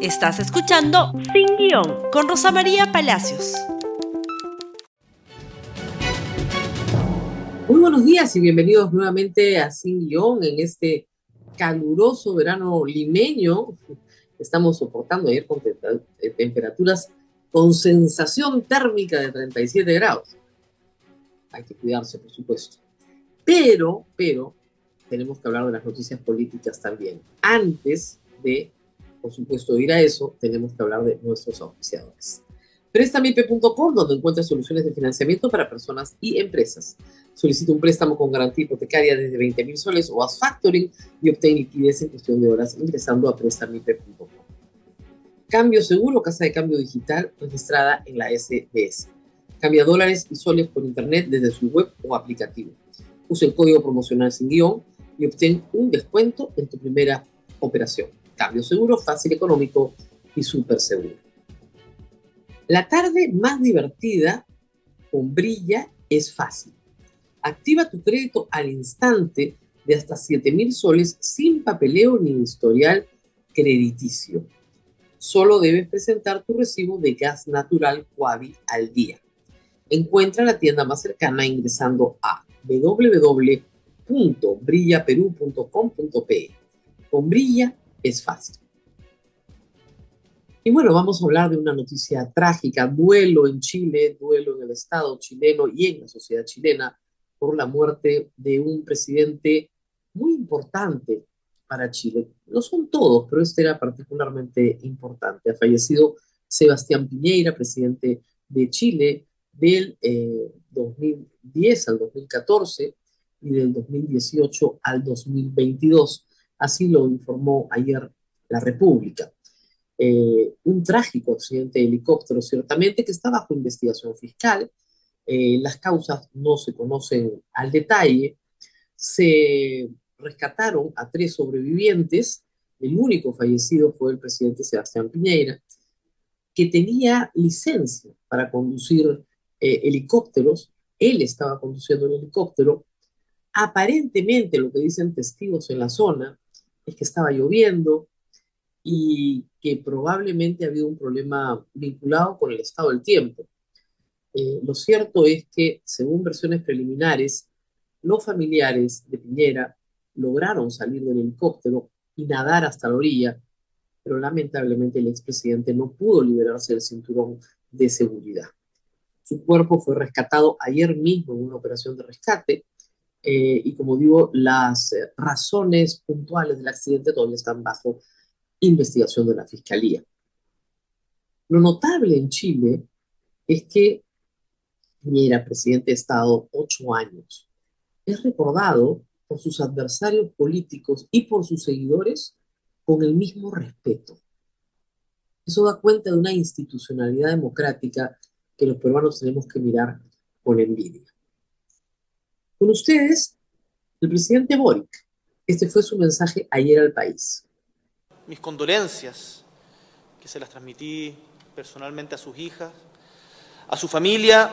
Estás escuchando Sin Guión con Rosa María Palacios. Muy buenos días y bienvenidos nuevamente a Sin Guión en este caluroso verano limeño. Estamos soportando ayer con eh, temperaturas con sensación térmica de 37 grados. Hay que cuidarse, por supuesto. Pero, pero, tenemos que hablar de las noticias políticas también. Antes de por supuesto, ir a eso, tenemos que hablar de nuestros auspiciadores. Préstamipe.com, donde encuentras soluciones de financiamiento para personas y empresas. Solicita un préstamo con garantía hipotecaria desde 20 mil soles o haz factoring y obtén liquidez en cuestión de horas ingresando a préstamipe.com. Cambio seguro, casa de cambio digital registrada en la SBS. Cambia dólares y soles por internet desde su web o aplicativo. Usa el código promocional sin guion y obtén un descuento en tu primera operación. Cambio seguro, fácil, económico y súper seguro. La tarde más divertida con Brilla es fácil. Activa tu crédito al instante de hasta 7 mil soles sin papeleo ni historial crediticio. Solo debes presentar tu recibo de gas natural Quavi al día. Encuentra la tienda más cercana ingresando a www.brillaperú.com.pe. Con Brilla es fácil. Y bueno, vamos a hablar de una noticia trágica, duelo en Chile, duelo en el Estado chileno y en la sociedad chilena por la muerte de un presidente muy importante para Chile. No son todos, pero este era particularmente importante. Ha fallecido Sebastián Piñeira, presidente de Chile del 2010 eh, al 2014 y del 2018 al 2022. Así lo informó ayer la República. Eh, un trágico accidente de helicóptero, ciertamente, que está bajo investigación fiscal. Eh, las causas no se conocen al detalle. Se rescataron a tres sobrevivientes. El único fallecido fue el presidente Sebastián Piñeira, que tenía licencia para conducir eh, helicópteros. Él estaba conduciendo el helicóptero. Aparentemente, lo que dicen testigos en la zona, es que estaba lloviendo y que probablemente ha habido un problema vinculado con el estado del tiempo. Eh, lo cierto es que, según versiones preliminares, los familiares de Piñera lograron salir del helicóptero y nadar hasta la orilla, pero lamentablemente el expresidente no pudo liberarse del cinturón de seguridad. Su cuerpo fue rescatado ayer mismo en una operación de rescate eh, y como digo, las eh, razones puntuales del accidente todavía están bajo investigación de la Fiscalía. Lo notable en Chile es que Piñera, presidente de Estado, ocho años, es recordado por sus adversarios políticos y por sus seguidores con el mismo respeto. Eso da cuenta de una institucionalidad democrática que los peruanos tenemos que mirar con envidia. Con ustedes, el presidente Boric. Este fue su mensaje ayer al país. Mis condolencias, que se las transmití personalmente a sus hijas, a su familia,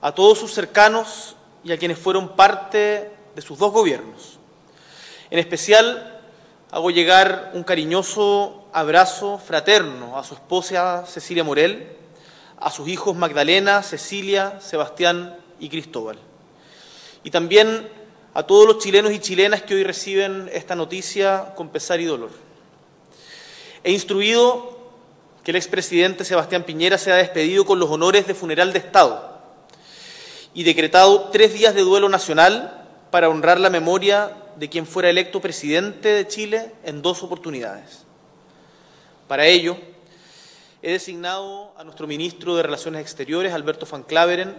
a todos sus cercanos y a quienes fueron parte de sus dos gobiernos. En especial, hago llegar un cariñoso abrazo fraterno a su esposa Cecilia Morel, a sus hijos Magdalena, Cecilia, Sebastián y Cristóbal y también a todos los chilenos y chilenas que hoy reciben esta noticia con pesar y dolor. He instruido que el expresidente Sebastián Piñera sea despedido con los honores de funeral de Estado y decretado tres días de duelo nacional para honrar la memoria de quien fuera electo presidente de Chile en dos oportunidades. Para ello, he designado a nuestro ministro de Relaciones Exteriores, Alberto Van Claveren,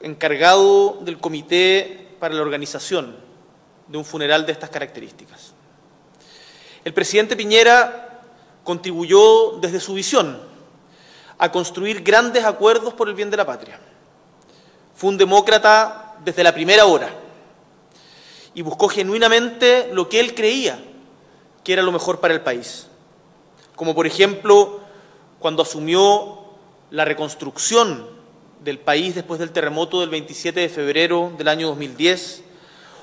encargado del comité para la organización de un funeral de estas características. El presidente Piñera contribuyó desde su visión a construir grandes acuerdos por el bien de la patria. Fue un demócrata desde la primera hora y buscó genuinamente lo que él creía que era lo mejor para el país. Como por ejemplo cuando asumió la reconstrucción del país después del terremoto del 27 de febrero del año 2010,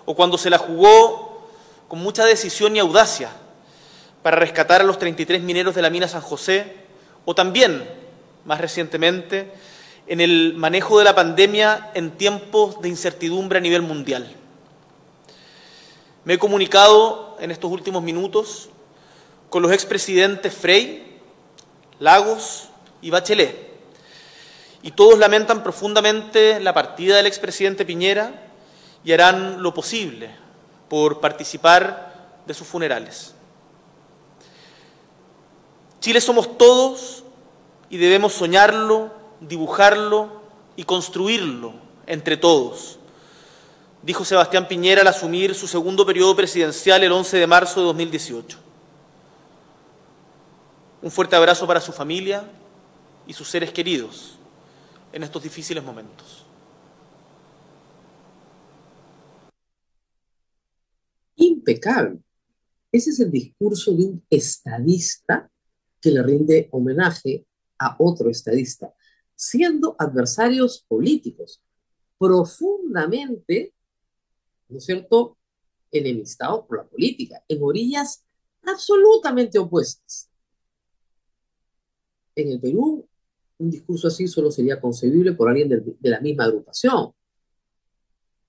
o cuando se la jugó con mucha decisión y audacia para rescatar a los 33 mineros de la mina San José, o también, más recientemente, en el manejo de la pandemia en tiempos de incertidumbre a nivel mundial. Me he comunicado en estos últimos minutos con los expresidentes Frey, Lagos y Bachelet, y todos lamentan profundamente la partida del expresidente Piñera y harán lo posible por participar de sus funerales. Chile somos todos y debemos soñarlo, dibujarlo y construirlo entre todos, dijo Sebastián Piñera al asumir su segundo periodo presidencial el 11 de marzo de 2018. Un fuerte abrazo para su familia y sus seres queridos en estos difíciles momentos. Impecable. Ese es el discurso de un estadista que le rinde homenaje a otro estadista, siendo adversarios políticos profundamente, ¿no es cierto?, enemistados por la política, en orillas absolutamente opuestas. En el Perú, un discurso así solo sería concebible por alguien de, la misma agrupación.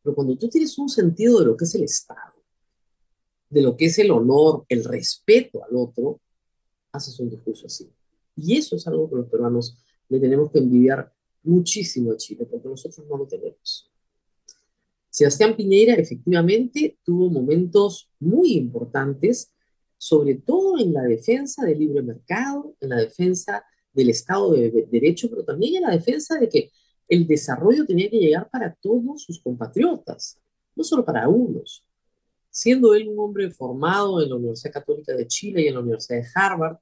Pero cuando tú tienes un sentido de lo que es el Estado, de lo que es el honor, el respeto al otro, haces un discurso así. Y eso es algo que los peruanos le tenemos que envidiar muchísimo a Chile, porque nosotros no lo tenemos. Sebastián Piñera efectivamente tuvo momentos muy importantes, sobre todo en la defensa del libre mercado, en la defensa del Estado de Derecho, pero también en la defensa de que el desarrollo tenía que llegar para todos sus compatriotas, no solo para unos. Siendo él un hombre formado en la Universidad Católica de Chile y en la Universidad de Harvard,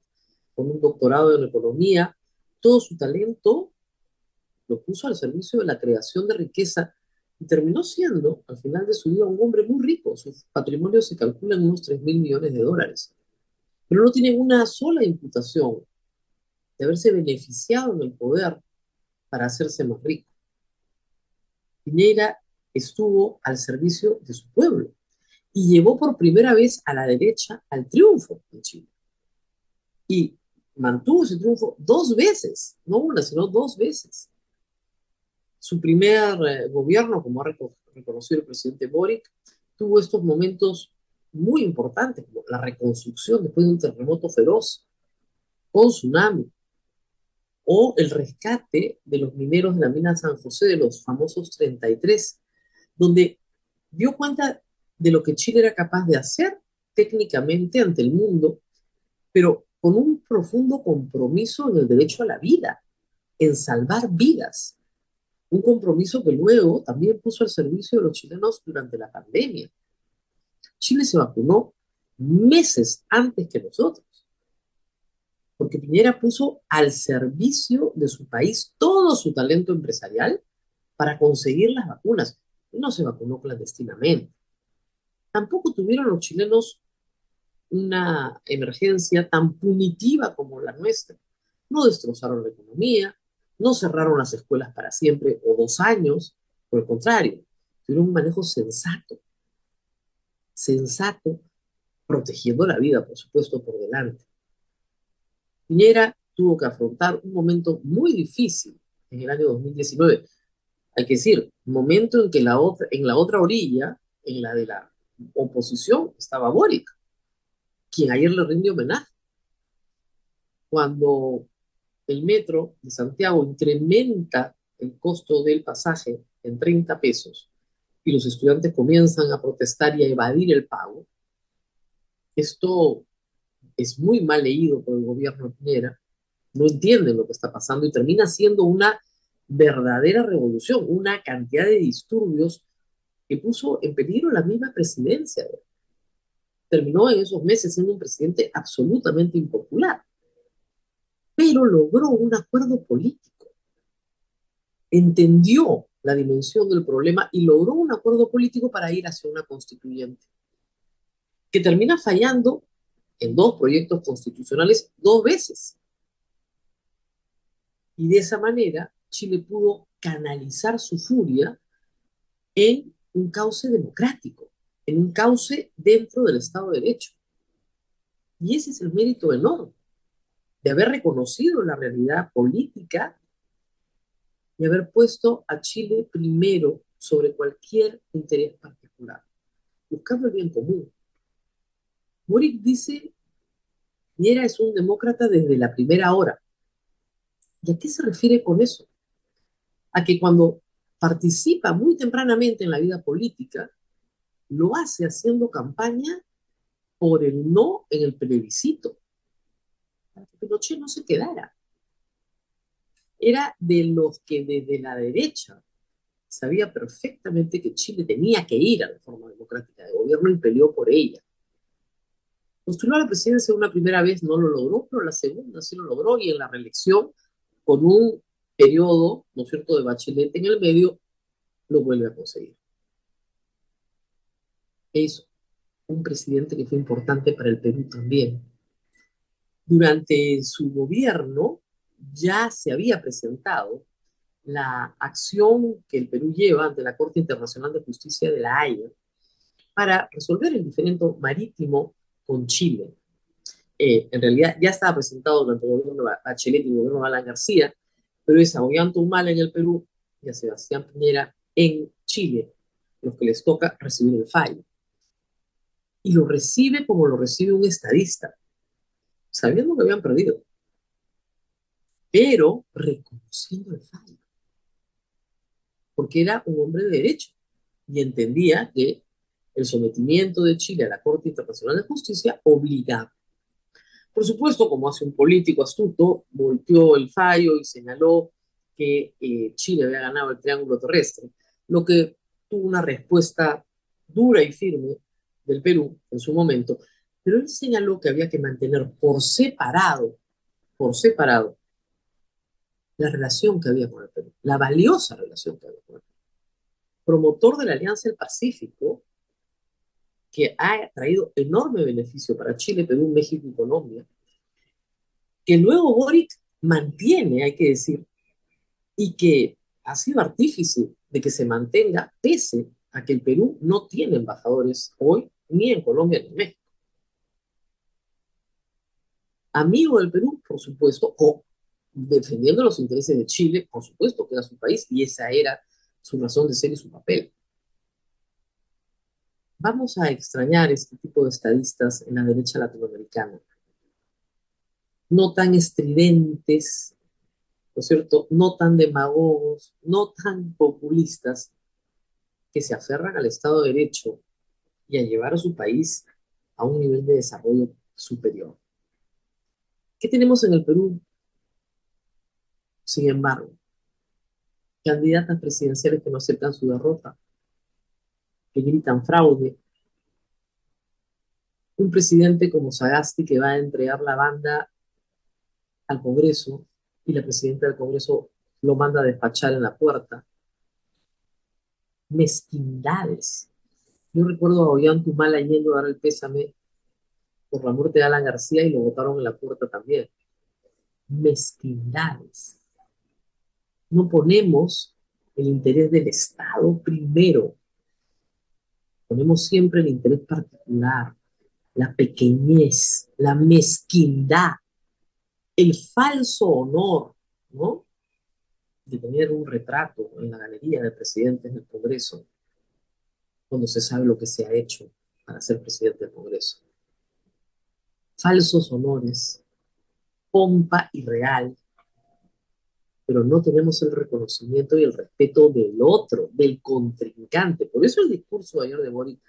con un doctorado en economía, todo su talento lo puso al servicio de la creación de riqueza y terminó siendo, al final de su vida, un hombre muy rico. Su patrimonio se calcula en unos 3 mil millones de dólares. Pero no tiene una sola imputación de haberse beneficiado en el poder para hacerse más rico. Piñera estuvo al servicio de su pueblo y llevó por primera vez a la derecha al triunfo en Chile. Y mantuvo ese triunfo dos veces, no una, sino dos veces. Su primer eh, gobierno, como ha reconocido el presidente Boric, tuvo estos momentos muy importantes, como la reconstrucción después de un terremoto feroz, con tsunami, o el rescate de los mineros de la mina San José, de los famosos 33, donde dio cuenta de lo que Chile era capaz de hacer técnicamente ante el mundo, pero con un profundo compromiso en el derecho a la vida, en salvar vidas. Un compromiso que luego también puso al servicio de los chilenos durante la pandemia. Chile se vacunó meses antes que nosotros, porque Piñera puso al servicio de su país todo su talento empresarial para conseguir las vacunas. no se vacunó clandestinamente. Tampoco tuvieron los chilenos una emergencia tan punitiva como la nuestra. No destrozaron la economía, no cerraron las escuelas para siempre o dos años, por el contrario, tuvieron un manejo sensato, sensato, protegiendo la vida, por supuesto, por delante. Piñera tuvo que afrontar un momento muy difícil en el año 2019. Hay que decir, momento en que la otra, en la otra orilla, en la de la oposición, estaba Boric quien ayer le rindió homenaje. Cuando el metro de Santiago incrementa el costo del pasaje en 30 pesos y los estudiantes comienzan a protestar y a evadir el pago, esto es muy mal leído por el gobierno de Piñera, no entienden lo que está pasando y termina siendo una verdadera revolución, una cantidad de disturbios que puso en peligro la misma presidencia. Terminó en esos meses siendo un presidente absolutamente impopular, pero logró un acuerdo político, entendió la dimensión del problema y logró un acuerdo político para ir hacia una constituyente, que termina fallando en dos proyectos constitucionales dos veces. Y de esa manera Chile pudo canalizar su furia en un cauce democrático en un cauce dentro del Estado de Derecho. Y ese es el mérito enorme de haber reconocido la realidad política y haber puesto a Chile primero sobre cualquier interés particular, buscando el bien común. Boric dice, Viera es un demócrata desde la primera hora. ¿Y a qué se refiere con eso? A que cuando participa muy tempranamente en la vida política, lo hace haciendo campaña por el no en el plebiscito, para que Pinochet no se quedara. Era de los que desde la derecha sabía perfectamente que Chile tenía que ir a la forma democrática de gobierno y peleó por ella. Postuló a la presidencia una primera vez, no lo logró, pero la segunda sí lo logró y en la reelección, con un periodo, ¿no es cierto?, de Bachelet en el medio, lo vuelve a conseguir. Es un presidente que fue importante para el Perú también. Durante su gobierno ya se había presentado la acción que el Perú lleva ante la Corte Internacional de Justicia de la Haya para resolver el diferendo marítimo con Chile. Eh, en realidad ya estaba presentado durante el gobierno de Bachelet y el gobierno de Alan García, pero es a Ollanta Humala en el Perú y a Sebastián Piñera en Chile los que les toca recibir el fallo. Y lo recibe como lo recibe un estadista, sabiendo que habían perdido, pero reconociendo el fallo, porque era un hombre de derecho y entendía que el sometimiento de Chile a la Corte Internacional de Justicia obligaba. Por supuesto, como hace un político astuto, volteó el fallo y señaló que eh, Chile había ganado el triángulo terrestre, lo que tuvo una respuesta dura y firme del Perú en su momento, pero él señaló que había que mantener por separado, por separado, la relación que había con el Perú, la valiosa relación que había con el Perú. Promotor de la Alianza del Pacífico, que ha traído enorme beneficio para Chile, Perú, México y Colombia, que luego Boric mantiene, hay que decir, y que ha sido artífice de que se mantenga pese a que el Perú no tiene embajadores hoy ni en Colombia ni en México. Amigo del Perú, por supuesto, o defendiendo los intereses de Chile, por supuesto que era su país y esa era su razón de ser y su papel vamos a extrañar este tipo de estadistas en la derecha latinoamericana. No tan estridentes, ¿no es cierto? No tan demagogos, no tan populistas, que se aferran al Estado de Derecho y a llevar a su país a un nivel de desarrollo superior. ¿Qué tenemos en el Perú? Sin embargo, candidatas presidenciales que no aceptan su derrota, que gritan fraude. Un presidente como Sagasti que va a entregar la banda al Congreso y la presidenta del Congreso lo manda a despachar en la puerta. Mezquindades. Yo recuerdo a Ollantumala yendo a dar el pésame por la muerte de Alan García y lo votaron en la puerta también. Mezquindades. No ponemos el interés del Estado primero. Ponemos siempre el interés particular, la pequeñez, la mezquindad, el falso honor, ¿no? De tener un retrato en la galería de presidentes del Congreso, cuando se sabe lo que se ha hecho para ser presidente del Congreso. Falsos honores, pompa irreal, pero no tenemos el reconocimiento y el respeto del otro, del contrincante. Por eso el discurso de ayer de Boric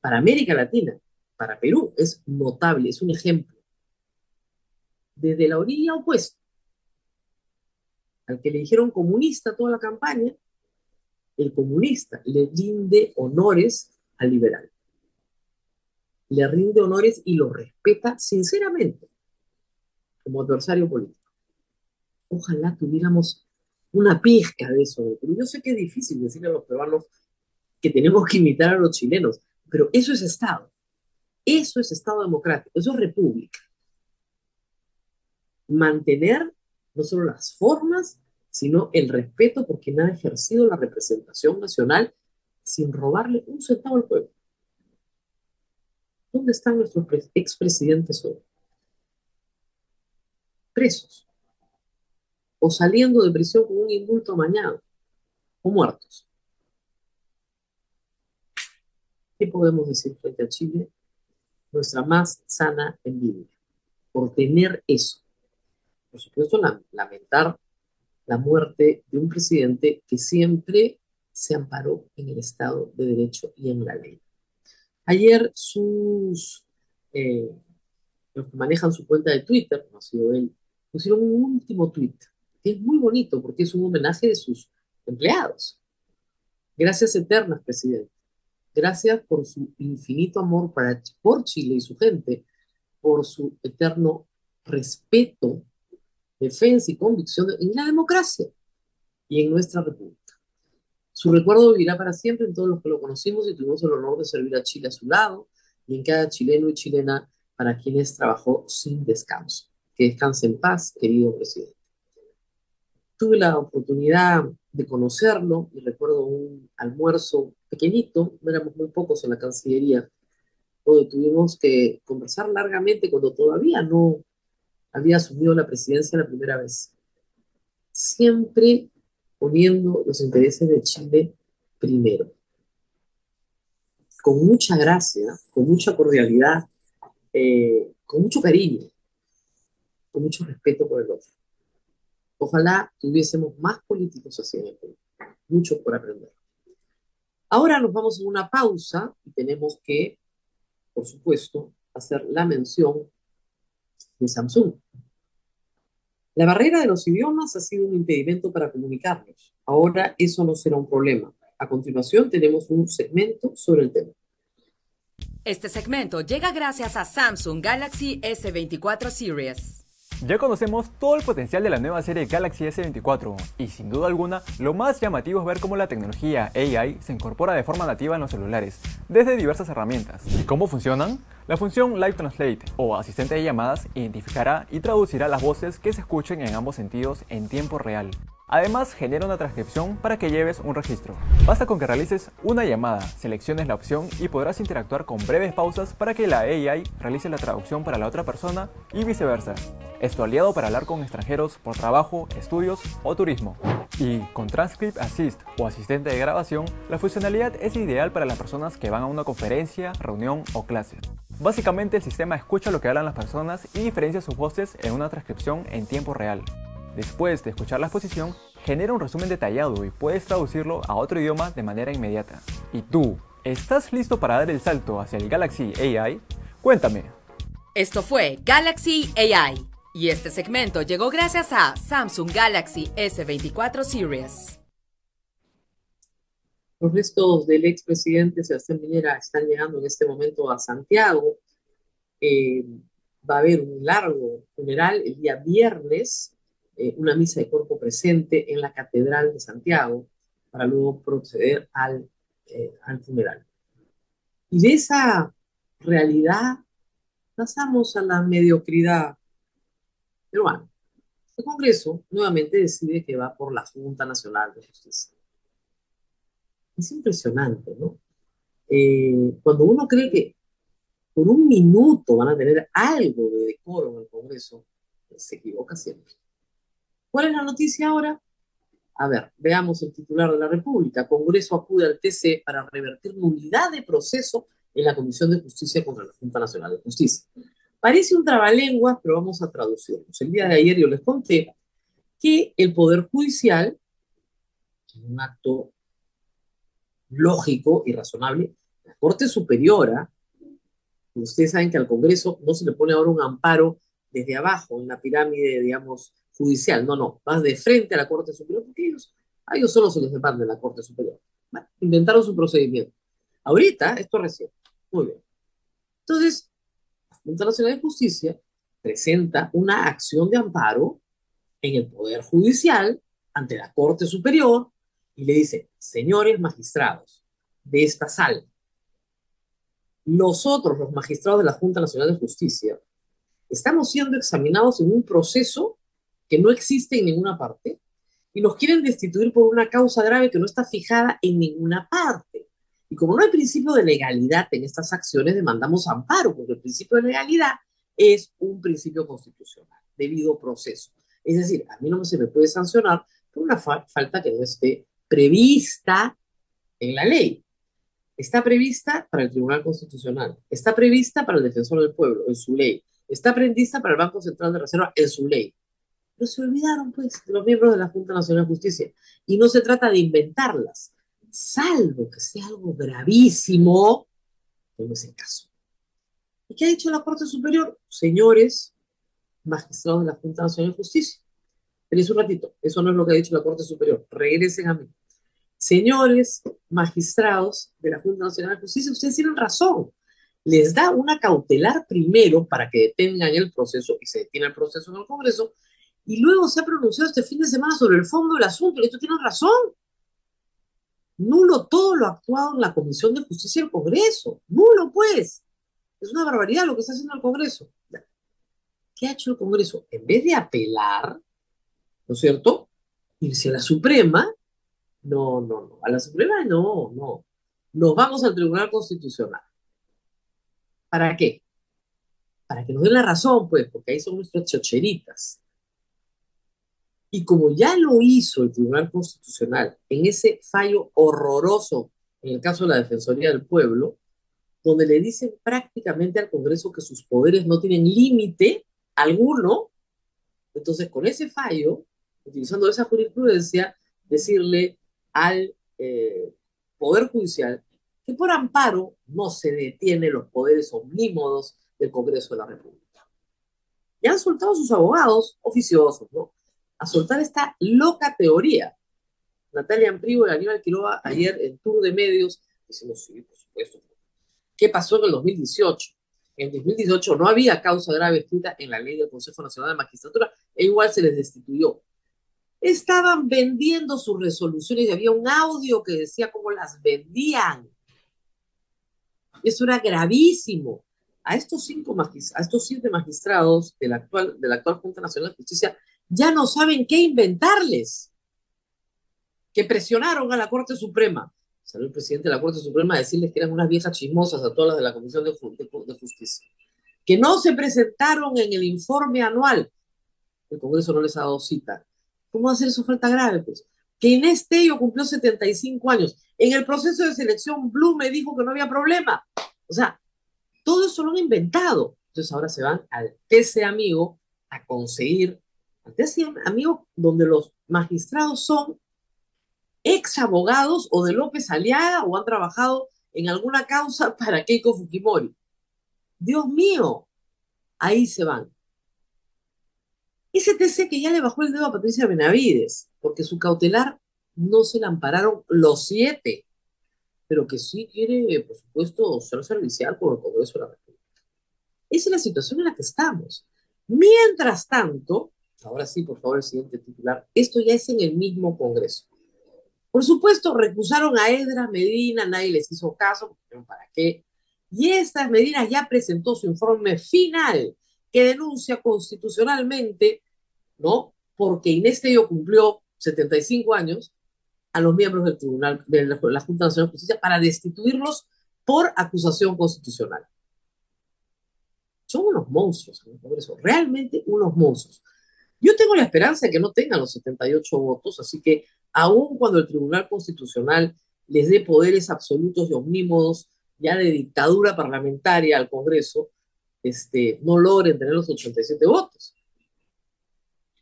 para América Latina, para Perú, es notable, es un ejemplo. Desde la orilla opuesta, al que le dijeron comunista toda la campaña, el comunista le rinde honores al liberal. Le rinde honores y lo respeta sinceramente como adversario político ojalá tuviéramos una pizca de eso. Pero yo sé que es difícil decirle a los peruanos que tenemos que imitar a los chilenos, pero eso es Estado. Eso es Estado democrático, eso es república. Mantener no solo las formas, sino el respeto por quien ha ejercido la representación nacional sin robarle un centavo al pueblo. ¿Dónde están nuestros expresidentes hoy? presos o saliendo de prisión con un indulto mañana o muertos. ¿Qué podemos decir frente a Chile? Nuestra más sana envidia por tener eso. Por supuesto, lamentar la muerte de un presidente que siempre se amparó en el Estado de Derecho y en la ley. Ayer sus, eh, los que manejan su cuenta de Twitter, no ha sido él, pusieron un último tweet, es muy bonito porque es un homenaje de sus empleados. Gracias eternas, presidente. Gracias por su infinito amor para, por Chile y su gente, por su eterno respeto, defensa y convicción en la democracia y en nuestra república. Su recuerdo vivirá para siempre en todos los que lo conocimos y tuvimos el honor de servir a Chile a su lado y en cada chileno y chilena para quienes trabajó sin descanso. Que descanse en paz, querido presidente. Tuve la oportunidad de conocerlo y recuerdo un almuerzo pequeñito, éramos muy pocos en la Cancillería, donde tuvimos que conversar largamente cuando todavía no había asumido la presidencia la primera vez. Siempre poniendo los intereses de Chile primero. Con mucha gracia, con mucha cordialidad, eh, con mucho cariño, con mucho respeto por el otro. Ojalá tuviésemos más políticos así en el Perú. Mucho por aprender. Ahora nos vamos a una pausa y tenemos que, por supuesto, hacer la mención de Samsung. La barrera de los idiomas ha sido un impedimento para comunicarnos. Ahora eso no será un problema. A continuación tenemos un segmento sobre el tema. Este segmento llega gracias a Samsung Galaxy S24 Series. Ya conocemos todo el potencial de la nueva serie Galaxy S24 y sin duda alguna lo más llamativo es ver cómo la tecnología AI se incorpora de forma nativa en los celulares, desde diversas herramientas. ¿Y cómo funcionan? La función Live Translate o asistente de llamadas identificará y traducirá las voces que se escuchen en ambos sentidos en tiempo real. Además, genera una transcripción para que lleves un registro. Basta con que realices una llamada, selecciones la opción y podrás interactuar con breves pausas para que la AI realice la traducción para la otra persona y viceversa. Esto aliado para hablar con extranjeros por trabajo, estudios o turismo. Y con Transcript Assist o asistente de grabación, la funcionalidad es ideal para las personas que van a una conferencia, reunión o clase. Básicamente el sistema escucha lo que hablan las personas y diferencia sus voces en una transcripción en tiempo real. Después de escuchar la exposición, genera un resumen detallado y puedes traducirlo a otro idioma de manera inmediata. ¿Y tú, estás listo para dar el salto hacia el Galaxy AI? Cuéntame. Esto fue Galaxy AI y este segmento llegó gracias a Samsung Galaxy S24 Series. Los restos del expresidente Sebastián Piñera están llegando en este momento a Santiago. Eh, va a haber un largo funeral el día viernes eh, una misa de cuerpo presente en la Catedral de Santiago para luego proceder al, eh, al funeral. Y de esa realidad pasamos a la mediocridad peruana. El Congreso nuevamente decide que va por la Junta Nacional de Justicia. Es impresionante, ¿no? Eh, cuando uno cree que por un minuto van a tener algo de decoro en el Congreso, se equivoca siempre. ¿Cuál es la noticia ahora? A ver, veamos el titular de la República. Congreso acude al TC para revertir nulidad de proceso en la Comisión de Justicia contra la Junta Nacional de Justicia. Parece un trabalenguas, pero vamos a traducirlos. El día de ayer yo les conté que el Poder Judicial, un acto lógico y razonable, la Corte Superiora, ustedes saben que al Congreso no se le pone ahora un amparo desde abajo, en la pirámide, digamos, judicial. No, no, vas de frente a la Corte Superior, porque ellos, a ellos solo se les depende la Corte Superior. inventaron su procedimiento. Ahorita, esto recién. Muy bien. Entonces, la Junta Nacional de Justicia presenta una acción de amparo en el Poder Judicial ante la Corte Superior y le dice, señores magistrados de esta sala, nosotros, los magistrados de la Junta Nacional de Justicia, estamos siendo examinados en un proceso que no existe en ninguna parte y nos quieren destituir por una causa grave que no está fijada en ninguna parte. Y como no hay principio de legalidad en estas acciones, demandamos amparo, porque el principio de legalidad es un principio constitucional. debido proceso. Es decir, a mí no se me puede sancionar por una falta que no esté prevista en la ley. Está prevista para el Tribunal Constitucional, está prevista para el Defensor del Pueblo en su ley, está prevista para el Banco Central de Reserva en su ley. Pero se olvidaron, pues, los miembros de la Junta Nacional de Justicia. Y no se trata de inventarlas, salvo que sea algo gravísimo, como es el caso. ¿Y qué ha dicho la Corte Superior? Señores magistrados de la Junta Nacional de Justicia. Feliz un ratito, eso no es lo que ha dicho la Corte Superior. Regresen a mí. Señores magistrados de la Junta Nacional de Justicia, ustedes tienen razón. Les da una cautelar primero para que detengan el proceso y se detiene el proceso en el Congreso, y luego se ha pronunciado este fin de semana sobre el fondo del asunto, y esto tienen razón. Nulo todo lo actuado en la Comisión de Justicia del Congreso. Nulo, pues. Es una barbaridad lo que está haciendo el Congreso. ¿Qué ha hecho el Congreso? En vez de apelar, ¿no es cierto? Irse a la Suprema. No, no, no. A la Suprema no, no. Nos vamos al Tribunal Constitucional. ¿Para qué? Para que nos den la razón, pues, porque ahí son nuestras chocheritas. Y como ya lo hizo el Tribunal Constitucional en ese fallo horroroso en el caso de la Defensoría del Pueblo, donde le dicen prácticamente al Congreso que sus poderes no tienen límite alguno, entonces con ese fallo, utilizando esa jurisprudencia, decirle al eh, Poder Judicial que por amparo no se detiene los poderes omnímodos del Congreso de la República. Y han soltado sus abogados oficiosos, ¿no? A soltar esta loca teoría. Natalia Amprivo y Aníbal Quiroga ayer en Tour de Medios, decimos, sí, por supuesto. ¿Qué pasó en el 2018? En 2018 no había causa grave escrita en la ley del Consejo Nacional de Magistratura e igual se les destituyó. Estaban vendiendo sus resoluciones y había un audio que decía cómo las vendían. Eso era gravísimo. A estos, cinco a estos siete magistrados de actual, de la actual Junta Nacional de Justicia ya no saben qué inventarles, que presionaron a la Corte Suprema. Salió el presidente de la Corte Suprema a decirles que eran unas viejas chismosas a todas las de la Comisión de, Justicia, que no se presentaron en el informe anual. El Congreso no les ha dado cita. ¿Cómo ser eso falta grave? Pues? Que Inés Tello cumplió 75 años. En el proceso de selección, Blue me dijo que no había problema. O sea, todo eso lo han inventado. Entonces ahora se van al TC Amigo a conseguir decían, amigo, donde los magistrados son ex abogados o de López Aliaga o han trabajado en alguna causa para Keiko Fujimori. Dios mío, ahí se van. Ese TC que ya le bajó el dedo a Patricia Benavides, porque su cautelar no se la ampararon los siete, pero que sí quiere, por supuesto, ser servicial por el Congreso de la República. Esa es la situación en la que estamos. Mientras tanto, Ahora sí, por favor, el siguiente titular. Esto ya es en el mismo Congreso. Por supuesto, recusaron a Edra Medina, nadie les hizo caso, ¿para qué? Y estas Medina ya presentó su informe final que denuncia constitucionalmente, ¿no? Porque Inés Tello cumplió 75 años a los miembros del Tribunal de la, Junta Nacional de Justicia para destituirlos por acusación constitucional. Son unos monstruos en el Congreso, realmente unos monstruos. Yo tengo la esperanza de que no tengan los 78 votos, así que aun cuando el Tribunal Constitucional les dé poderes absolutos y omnímodos ya de dictadura parlamentaria al Congreso, este, no logren tener los 87 votos.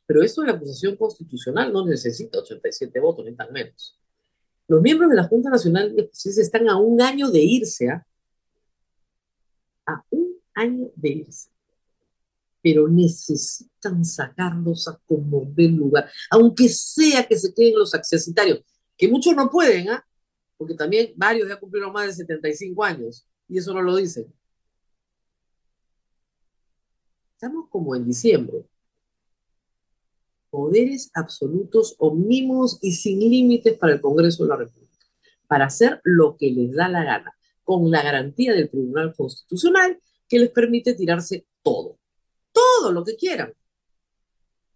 Pero esto de la acusación constitucional no necesita 87 votos, ni tan menos. Los miembros de la Junta Nacional de Justicia están a un año de irse, ¿ah? a un año de irse pero necesitan sacarlos a como del lugar, aunque sea que se queden los accesitarios, que muchos no pueden, ¿ah? porque también varios ya cumplieron más de 75 años, y eso no lo dicen. Estamos como en diciembre. Poderes absolutos, omnímodos y sin límites para el Congreso de la República, para hacer lo que les da la gana, con la garantía del Tribunal Constitucional que les permite tirarse todo todo lo que quieran.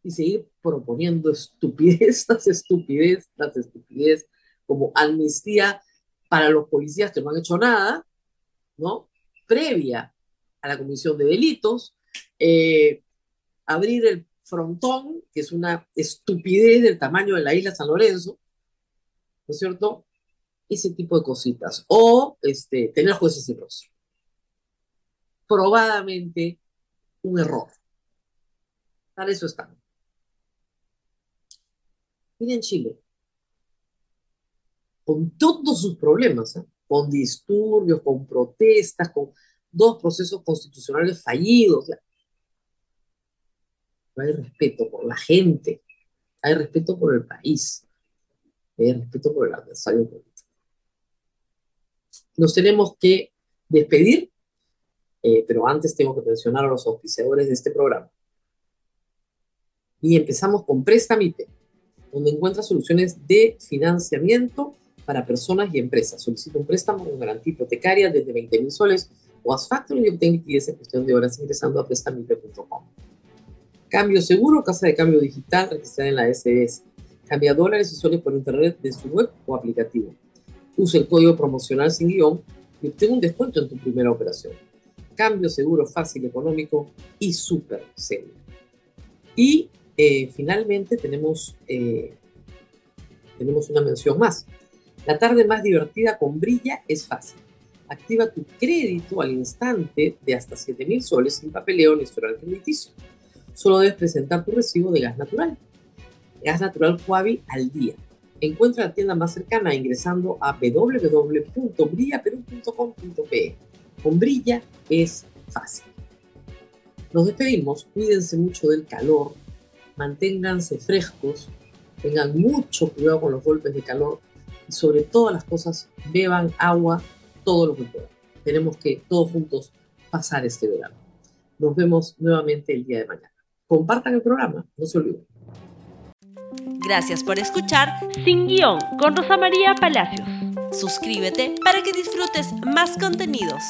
Y seguir proponiendo estupidez tras estupidez tras estupidez, como amnistía para los policías que no han hecho nada, ¿no? Previa a la comisión de delitos, eh, abrir el frontón, que es una estupidez del tamaño de la isla San Lorenzo, ¿no es cierto? Ese tipo de cositas. O este, tener jueces sin rostro. Probadamente un error. Para eso están. Miren Chile, con todos sus problemas, ¿eh? con disturbios, con protestas, con dos procesos constitucionales fallidos. No hay respeto por la gente, hay respeto por el país, hay respeto por el adversario político. Nos tenemos que despedir, eh, pero antes tengo que mencionar a los auspiciadores de este programa. Y empezamos con Prestamite, donde encuentra soluciones de financiamiento para personas y empresas. Solicita un préstamo con garantía hipotecaria desde 20 mil soles o haz factoring y obtén liquidez en cuestión de horas ingresando a prestamite.com. Cambio seguro, casa de cambio digital registrada en la SS. Cambia dólares y soles por internet de su web o aplicativo. Usa el código promocional sin guion y obtén un descuento en tu primera operación. Cambio seguro, fácil, económico y súper seguro. Y eh, finalmente tenemos, eh, tenemos una mención más. La tarde más divertida con Brilla es fácil. Activa tu crédito al instante de hasta 7 mil soles sin papeleo ni historial crediticio. Solo debes presentar tu recibo de gas natural. Gas natural Huavi al día. Encuentra la tienda más cercana ingresando a www.brillaperú.com.pe. Con Brilla es fácil. Nos despedimos, cuídense mucho del calor, manténganse frescos, tengan mucho cuidado con los golpes de calor y sobre todas las cosas beban agua todo lo que puedan. Tenemos que todos juntos pasar este verano. Nos vemos nuevamente el día de mañana. Compartan el programa, no se olviden. Gracias por escuchar Sin Guión con Rosa María Palacios. Suscríbete para que disfrutes más contenidos.